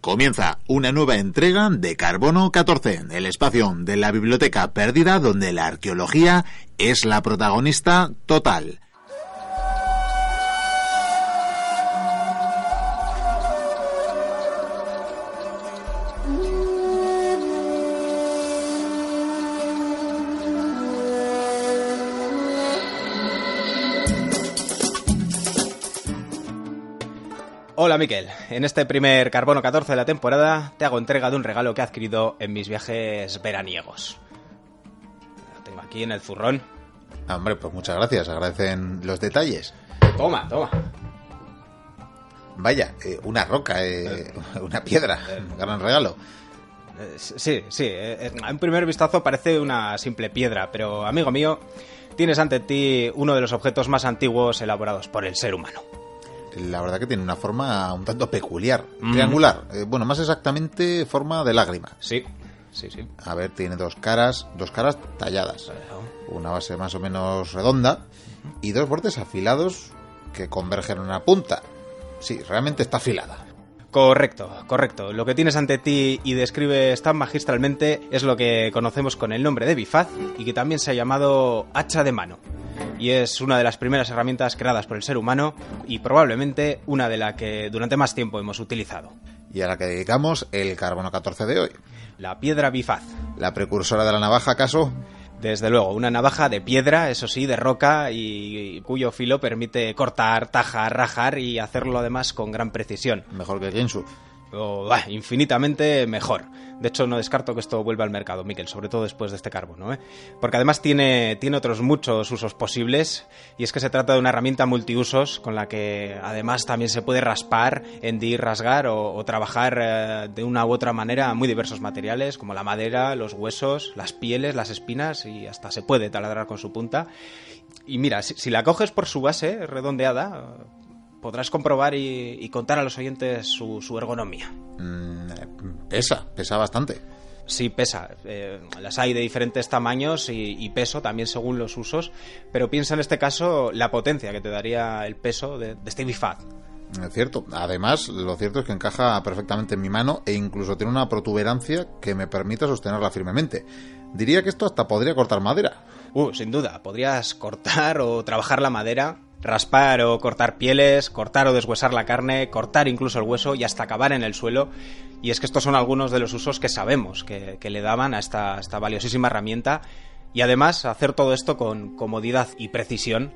Comienza una nueva entrega de Carbono 14, el espacio de la biblioteca perdida donde la arqueología es la protagonista total. Hola Miquel, en este primer Carbono 14 de la temporada te hago entrega de un regalo que he adquirido en mis viajes veraniegos. Lo tengo aquí en el zurrón. Ah, hombre, pues muchas gracias, agradecen los detalles. Toma, toma. Vaya, eh, una roca, eh, una piedra, un gran regalo. Eh, sí, sí, eh, a un primer vistazo parece una simple piedra, pero amigo mío, tienes ante ti uno de los objetos más antiguos elaborados por el ser humano la verdad que tiene una forma un tanto peculiar, triangular. Eh, bueno, más exactamente forma de lágrima. Sí, sí, sí. A ver, tiene dos caras, dos caras talladas. Una base más o menos redonda y dos bordes afilados que convergen en una punta. Sí, realmente está afilada. Correcto, correcto. Lo que tienes ante ti y describes tan magistralmente es lo que conocemos con el nombre de bifaz y que también se ha llamado hacha de mano y es una de las primeras herramientas creadas por el ser humano y probablemente una de la que durante más tiempo hemos utilizado. Y a la que dedicamos el carbono 14 de hoy. La piedra bifaz. ¿La precursora de la navaja, acaso? Desde luego, una navaja de piedra, eso sí, de roca y cuyo filo permite cortar, tajar, rajar y hacerlo además con gran precisión. Mejor que Gensu o infinitamente mejor. De hecho, no descarto que esto vuelva al mercado, Miquel, sobre todo después de este carbono, ¿eh? porque además tiene, tiene otros muchos usos posibles y es que se trata de una herramienta multiusos con la que además también se puede raspar, hendir, rasgar o, trabajar eh, de una u otra manera muy diversos materiales como la madera, los huesos, las pieles, las espinas y hasta se puede taladrar con su punta. Y mira, si, si la coges por su base redondeada, podrás comprobar y, contar a los oyentes su, ergonomía. Mm, pesa, pesa bastante. Sí, pesa. Eh, las hay de diferentes tamaños y, peso también según los usos, pero piensa en este caso la potencia que te daría el peso de, de este bifaz. Es cierto. Además, lo cierto es que encaja perfectamente en mi mano e incluso tiene una protuberancia que me permite sostenerla firmemente. Diría que esto hasta podría cortar madera. Uh, sin duda. Podrías cortar o trabajar la madera raspar o cortar pieles, cortar o deshuesar la carne, cortar incluso el hueso y hasta acabar en el suelo. Y es que estos son algunos de los usos que sabemos que, le daban a esta, esta valiosísima herramienta. Y además hacer todo esto con comodidad y precisión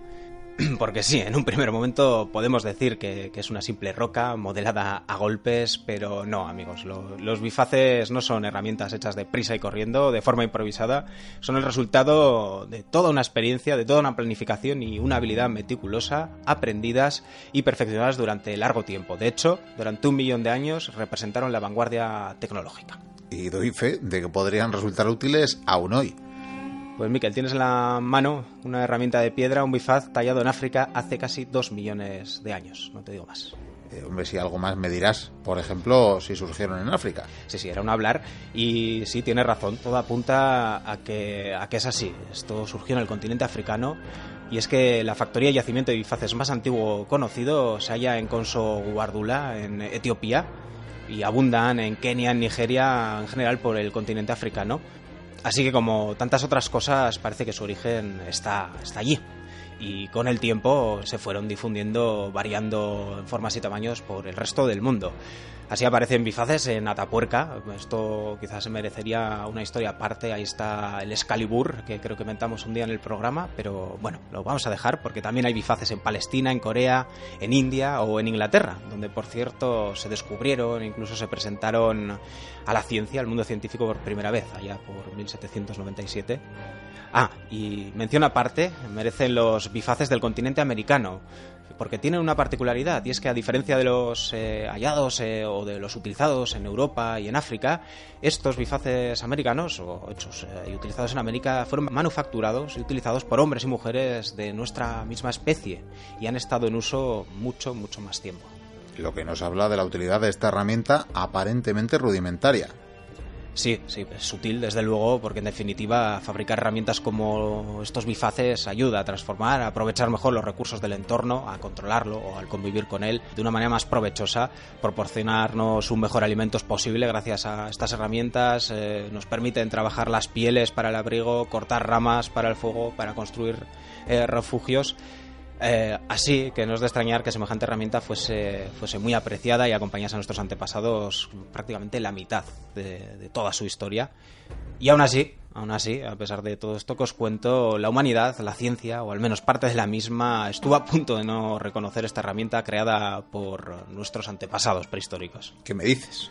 porque sí, en un primer momento podemos decir que, es una simple roca modelada a golpes, pero no, amigos, los bifaces no son herramientas hechas de prisa y corriendo, de forma improvisada, son el resultado de toda una experiencia, de toda una planificación y una habilidad meticulosa, aprendidas y perfeccionadas durante largo tiempo. De hecho, durante un millón de años representaron la vanguardia tecnológica. Y doy fe de que podrían resultar útiles aún hoy. Pues Miquel, tienes en la mano una herramienta de piedra, un bifaz tallado en África hace casi dos millones de años, no te digo más. Eh, hombre, si algo más me dirás, por ejemplo, si surgieron en África. Sí, sí, era un hablar y sí, tienes razón, todo apunta a que, a que es así. Esto surgió en el continente africano y es que la factoría y yacimiento de bifaces más antiguo conocido se halla en Conso Guardula, en Etiopía, y abundan en Kenia, en Nigeria, en general por el continente africano. Así que como tantas otras cosas, parece que su origen está, está allí. Y con el tiempo se fueron difundiendo, variando en formas y tamaños por el resto del mundo. Así aparecen bifaces en Atapuerca. Esto quizás merecería una historia aparte. Ahí está el Excalibur, que creo que inventamos un día en el programa, pero bueno, lo vamos a dejar porque también hay bifaces en Palestina, en Corea, en India o en Inglaterra, donde por cierto se descubrieron, incluso se presentaron a la ciencia, al mundo científico por primera vez, allá por 1797. Ah, y mención aparte, merecen los bifaces del continente americano porque tienen una particularidad y es que a diferencia de los eh, hallados eh, o de los utilizados en Europa y en África, estos bifaces americanos o hechos eh, y utilizados en América fueron manufacturados y utilizados por hombres y mujeres de nuestra misma especie y han estado en uso mucho, mucho más tiempo. Lo que nos habla de la utilidad de esta herramienta aparentemente rudimentaria. Sí, sí, es sutil desde luego, porque en definitiva fabricar herramientas como estos bifaces ayuda a transformar, a aprovechar mejor los recursos del entorno, a controlarlo o al convivir con él de una manera más provechosa, proporcionarnos un mejor alimento posible gracias a estas herramientas, eh, nos permiten trabajar las pieles para el abrigo, cortar ramas para el fuego, para construir eh, refugios. Eh, así que no es de extrañar que semejante herramienta fuese, fuese muy apreciada y acompañase a nuestros antepasados prácticamente la mitad de, toda su historia. Y aún así, aún así, a pesar de todo esto que os cuento, la humanidad, la ciencia, o al menos parte de la misma, estuvo a punto de no reconocer esta herramienta creada por nuestros antepasados prehistóricos. ¿Qué me dices?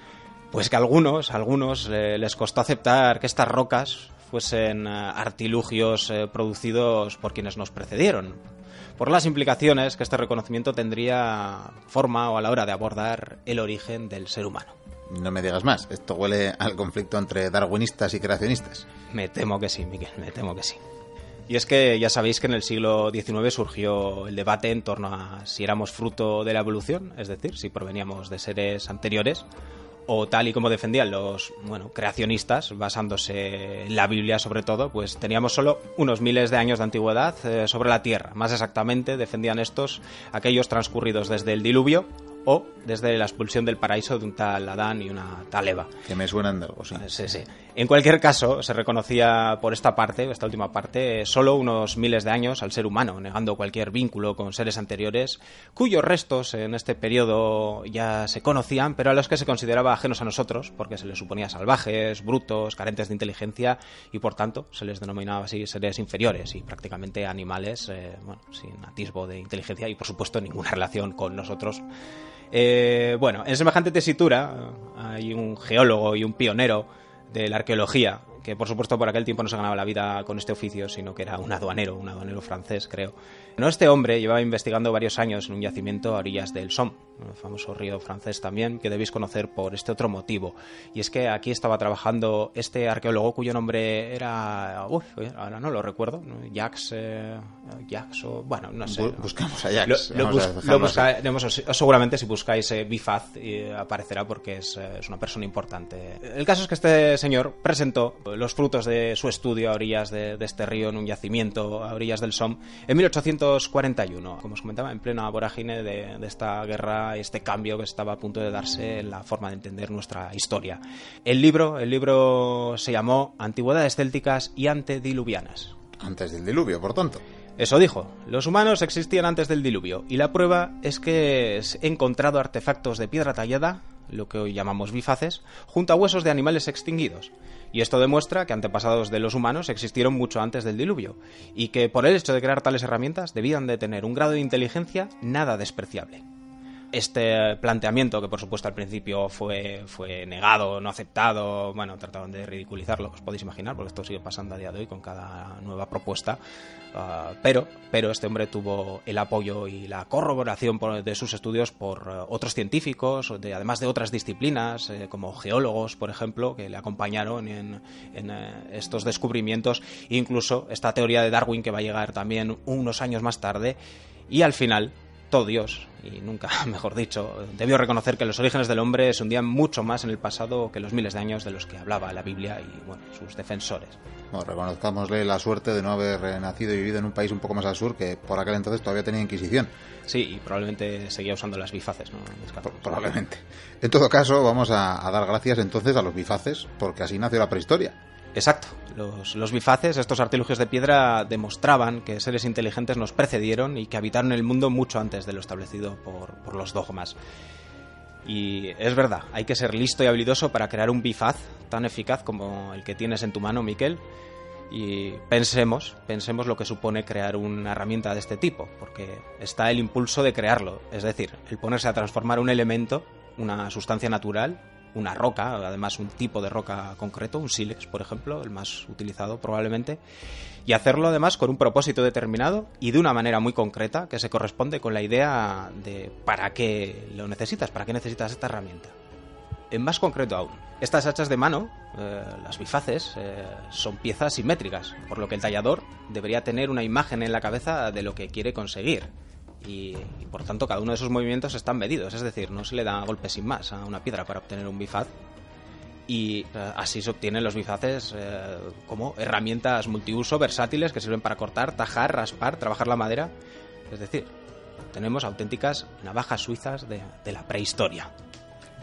Pues que a algunos, algunos eh, les costó aceptar que estas rocas fuesen eh, artilugios producidos por quienes nos precedieron, por las implicaciones que este reconocimiento tendría forma o a la hora de abordar el origen del ser humano. No me digas más, esto huele al conflicto entre darwinistas y creacionistas. Me temo que sí, Miguel, me temo que sí. Y es que ya sabéis que en el siglo XIX surgió el debate en torno a si éramos fruto de la evolución, es decir, si proveníamos de seres anteriores, o tal y como defendían los bueno, creacionistas, basándose en la Biblia sobre todo, pues teníamos solo unos miles de años de antigüedad eh, sobre la Tierra. Más exactamente, defendían estos aquellos transcurridos desde el diluvio o desde la expulsión del paraíso de un tal Adán y una tal Eva. Que me suenan de algo, sí. Sí, sí. En cualquier caso, se reconocía por esta parte, esta última parte, solo unos miles de años al ser humano, negando cualquier vínculo con seres anteriores, cuyos restos en este periodo ya se conocían, pero a los que se consideraba ajenos a nosotros, porque se les suponía salvajes, brutos, carentes de inteligencia, y por tanto se les denominaba así seres inferiores y prácticamente animales, eh, bueno, sin atisbo de inteligencia y por supuesto ninguna relación con nosotros eh, bueno, en semejante tesitura hay un geólogo y un pionero de la arqueología, que por supuesto por aquel tiempo no se ganaba la vida con este oficio, sino que era un aduanero, un aduanero francés, creo. No, este hombre llevaba investigando varios años en un yacimiento a orillas del Somme, un famoso río francés también, que debéis conocer por este otro motivo. Y es que aquí estaba trabajando este arqueólogo cuyo nombre era. Uf, ahora no lo recuerdo. Jacques. Eh, Jacques o. Bueno, no sé. buscamos a Jacques. Lo, seguramente si buscáis eh, Bifaz eh, aparecerá porque es, es, una persona importante. El caso es que este señor presentó los frutos de su estudio a orillas de, de este río en un yacimiento a orillas del Somme en 1841. Como os comentaba, en plena vorágine de, de esta guerra este cambio que estaba a punto de darse en la forma de entender nuestra historia. El libro, el libro se llamó Antigüedades célticas y antediluvianas. Antes del diluvio, por tanto. Eso dijo, los humanos existían antes del diluvio y la prueba es que he encontrado artefactos de piedra tallada, lo que hoy llamamos bifaces, junto a huesos de animales extinguidos. Y esto demuestra que antepasados de los humanos existieron mucho antes del diluvio y que por el hecho de crear tales herramientas debían de tener un grado de inteligencia nada despreciable este planteamiento, que por supuesto al principio fue, fue negado, no aceptado, bueno, trataron de ridiculizarlo, os podéis imaginar, porque esto sigue pasando a día de hoy con cada nueva propuesta, ah, pero, pero este hombre tuvo el apoyo y la corroboración de sus estudios por eh, otros científicos, de, además de otras disciplinas, eh, como geólogos, por ejemplo, que le acompañaron en, eh, estos descubrimientos, incluso esta teoría de Darwin que va a llegar también unos años más tarde, y al final todo Dios, y nunca mejor dicho, debió reconocer que los orígenes del hombre se hundían mucho más en el pasado que los miles de años de los que hablaba la Biblia y bueno, sus defensores. Bueno, reconozcámosle la suerte de no haber nacido y vivido en un país un poco más al sur que por aquel entonces todavía tenía Inquisición. Sí, y probablemente seguía usando las bifaces, ¿no? Probablemente. En todo caso, vamos a, a dar gracias entonces a los bifaces, porque así nació la prehistoria. Exacto. Los, bifaces, estos artilugios de piedra, demostraban que seres inteligentes nos precedieron y que habitaron el mundo mucho antes de lo establecido por, los dogmas. Y es verdad, hay que ser listo y habilidoso para crear un bifaz tan eficaz como el que tienes en tu mano, Miquel. Y pensemos, pensemos lo que supone crear una herramienta de este tipo, porque está el impulso de crearlo, es decir, el ponerse a transformar un elemento, una sustancia natural, una roca, además un tipo de roca concreto, un sílex, por ejemplo, el más utilizado probablemente, y hacerlo además con un propósito determinado y de una manera muy concreta que se corresponde con la idea de para qué lo necesitas, para qué necesitas esta herramienta. En más concreto aún, estas hachas de mano, eh, las bifaces, eh, son piezas simétricas, por lo que el tallador debería tener una imagen en la cabeza de lo que quiere conseguir y, por tanto cada uno de esos movimientos están medidos, es decir, no se le da golpe sin más a una piedra para obtener un bifaz. y eh, así se obtienen los bifaces eh, como herramientas multiuso versátiles que sirven para cortar, tajar, raspar, trabajar la madera. Es decir, tenemos auténticas navajas suizas de, de la prehistoria.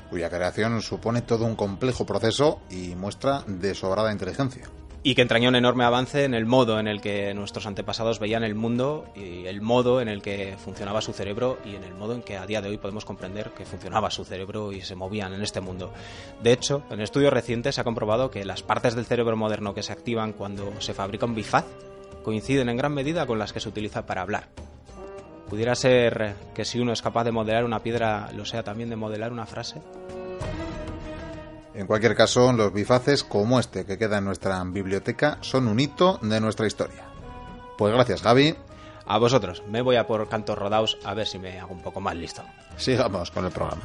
Cuya creación supone todo un complejo proceso y muestra de sobrada inteligencia y que entrañó un enorme avance en el modo en el que nuestros antepasados veían el mundo y el modo en el que funcionaba su cerebro y en el modo en que a día de hoy podemos comprender que funcionaba su cerebro y se movían en este mundo. De hecho, en estudios recientes se ha comprobado que las partes del cerebro moderno que se activan cuando se fabrica un bifaz coinciden en gran medida con las que se utiliza para hablar. ¿Pudiera ser que si uno es capaz de modelar una piedra, lo sea también de modelar una frase? En cualquier caso, los bifaces como este que queda en nuestra biblioteca son un hito de nuestra historia. Pues gracias, Javi. A vosotros, me voy a por cantos rodaos a ver si me hago un poco más listo. Sigamos con el programa.